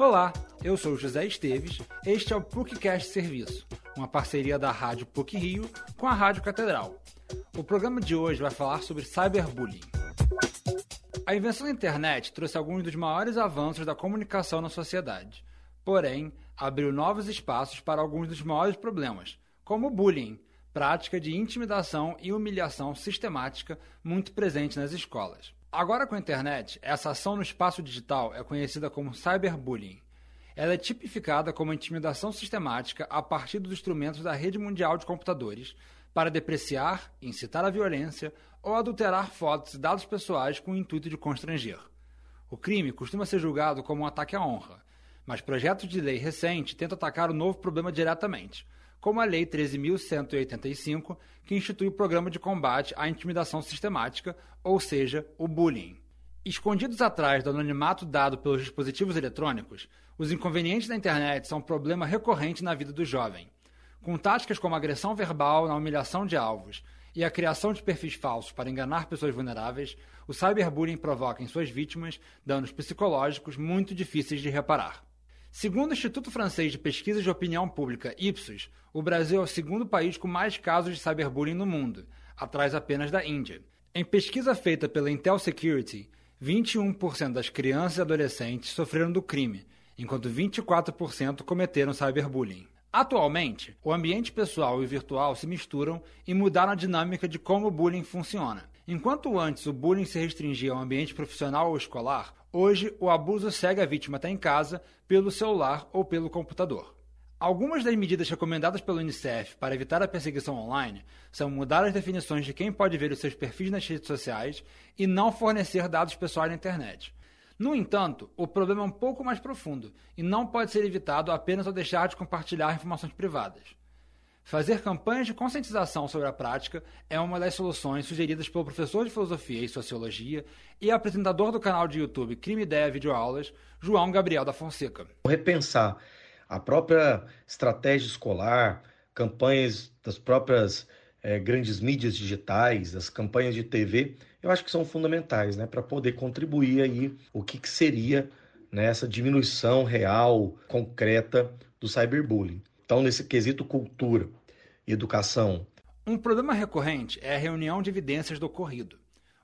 Olá, eu sou José Esteves, este é o PUCcast Serviço, uma parceria da Rádio PUC Rio com a Rádio Catedral. O programa de hoje vai falar sobre cyberbullying. A invenção da internet trouxe alguns dos maiores avanços da comunicação na sociedade, porém, abriu novos espaços para alguns dos maiores problemas, como o bullying, prática de intimidação e humilhação sistemática muito presente nas escolas. Agora com a internet, essa ação no espaço digital é conhecida como cyberbullying. Ela é tipificada como intimidação sistemática a partir dos instrumentos da rede mundial de computadores para depreciar, incitar a violência ou adulterar fotos e dados pessoais com o intuito de constranger. O crime costuma ser julgado como um ataque à honra, mas projetos de lei recente tentam atacar o novo problema diretamente, como a Lei 13.185, que institui o Programa de Combate à Intimidação Sistemática, ou seja, o bullying. Escondidos atrás do anonimato dado pelos dispositivos eletrônicos, os inconvenientes da internet são um problema recorrente na vida do jovem. Com táticas como agressão verbal na humilhação de alvos e a criação de perfis falsos para enganar pessoas vulneráveis, o cyberbullying provoca em suas vítimas danos psicológicos muito difíceis de reparar. Segundo o Instituto Francês de Pesquisa de Opinião Pública, Ipsos, o Brasil é o segundo país com mais casos de cyberbullying no mundo, atrás apenas da Índia. Em pesquisa feita pela Intel Security, 21% das crianças e adolescentes sofreram do crime, enquanto 24% cometeram cyberbullying. Atualmente, o ambiente pessoal e virtual se misturam e mudaram a dinâmica de como o bullying funciona. Enquanto antes o bullying se restringia ao ambiente profissional ou escolar, hoje o abuso segue a vítima até em casa, pelo celular ou pelo computador. Algumas das medidas recomendadas pelo Unicef para evitar a perseguição online são mudar as definições de quem pode ver os seus perfis nas redes sociais e não fornecer dados pessoais na internet. No entanto, o problema é um pouco mais profundo e não pode ser evitado apenas ao deixar de compartilhar informações privadas. Fazer campanhas de conscientização sobre a prática é uma das soluções sugeridas pelo professor de filosofia e sociologia e apresentador do canal de YouTube Crime Ideia Videoaulas, João Gabriel da Fonseca. Repensar a própria estratégia escolar, campanhas das próprias é, grandes mídias digitais, as campanhas de TV, eu acho que são fundamentais, né, para poder contribuir aí o que, que seria né, diminuição real, concreta do cyberbullying. Então, nesse quesito cultura e educação. Um problema recorrente é a reunião de evidências do ocorrido.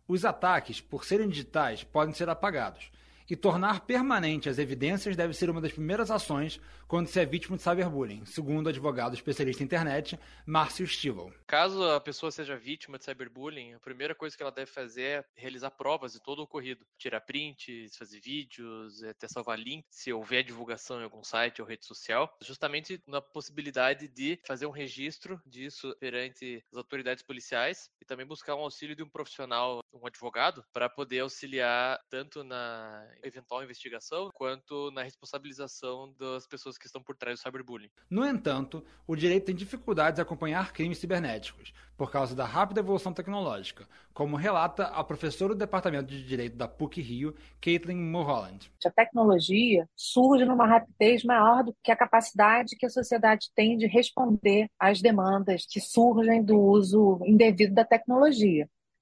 Os ataques, por serem digitais, podem ser apagados, e tornar permanente as evidências deve ser uma das primeiras ações quando se é vítima de cyberbullying, segundo o advogado especialista em internet, Márcio Stival. Caso a pessoa seja vítima de cyberbullying, a primeira coisa que ela deve fazer é realizar provas de todo o ocorrido. Tirar prints, fazer vídeos, até salvar link, se houver divulgação em algum site ou rede social, justamente na possibilidade de fazer um registro disso perante as autoridades policiais e também buscar um auxílio de um profissional, um advogado, para poder auxiliar tanto na eventual investigação, quanto na responsabilização das pessoas que estão por trás do cyberbullying. No entanto, o direito tem dificuldades em acompanhar crimes cibernéticos, por causa da rápida evolução tecnológica, como relata a professora do Departamento de Direito da PUC-Rio, Caitlin Mulholland. A tecnologia surge numa rapidez maior do que a capacidade que a sociedade tem de responder às demandas que surgem do uso indevido da tecnologia.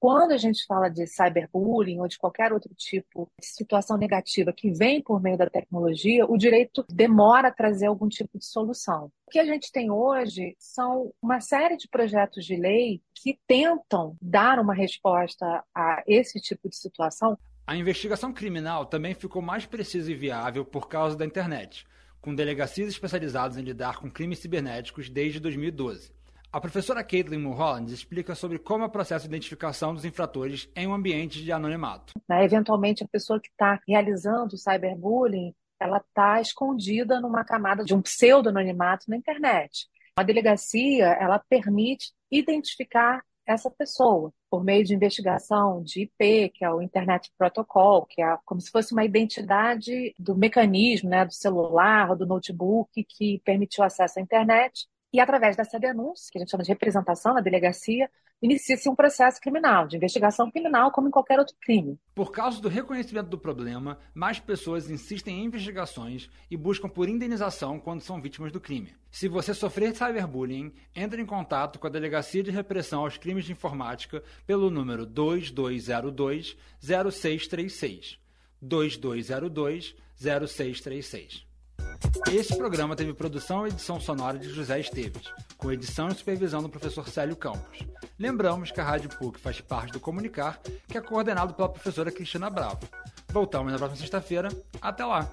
Quando a gente fala de cyberbullying ou de qualquer outro tipo de situação negativa que vem por meio da tecnologia, o direito demora a trazer algum tipo de solução. O que a gente tem hoje são uma série de projetos de lei que tentam dar uma resposta a esse tipo de situação. A investigação criminal também ficou mais precisa e viável por causa da internet, com delegacias especializadas em lidar com crimes cibernéticos desde 2012. A professora Caitlin Mulholland explica sobre como é o processo de identificação dos infratores em um ambiente de anonimato. Né, eventualmente, a pessoa que está realizando o cyberbullying, ela está escondida numa camada de um pseudo-anonimato na internet. A delegacia, ela permite identificar essa pessoa por meio de investigação de IP, que é o Internet Protocol, que é como se fosse uma identidade do mecanismo, né, do celular, do notebook que permitiu acesso à internet e através dessa denúncia, que a gente chama de representação na delegacia, inicia-se um processo criminal, de investigação criminal, como em qualquer outro crime. Por causa do reconhecimento do problema, mais pessoas insistem em investigações e buscam por indenização quando são vítimas do crime. Se você sofrer cyberbullying, entre em contato com a Delegacia de Repressão aos Crimes de Informática pelo número 2202 0636. 2202 0636. Esse programa teve produção e edição sonora de José Esteves, com edição e supervisão do professor Célio Campos. Lembramos que a Rádio PUC faz parte do Comunicar, que é coordenado pela professora Cristina Bravo. Voltamos na próxima sexta-feira. Até lá!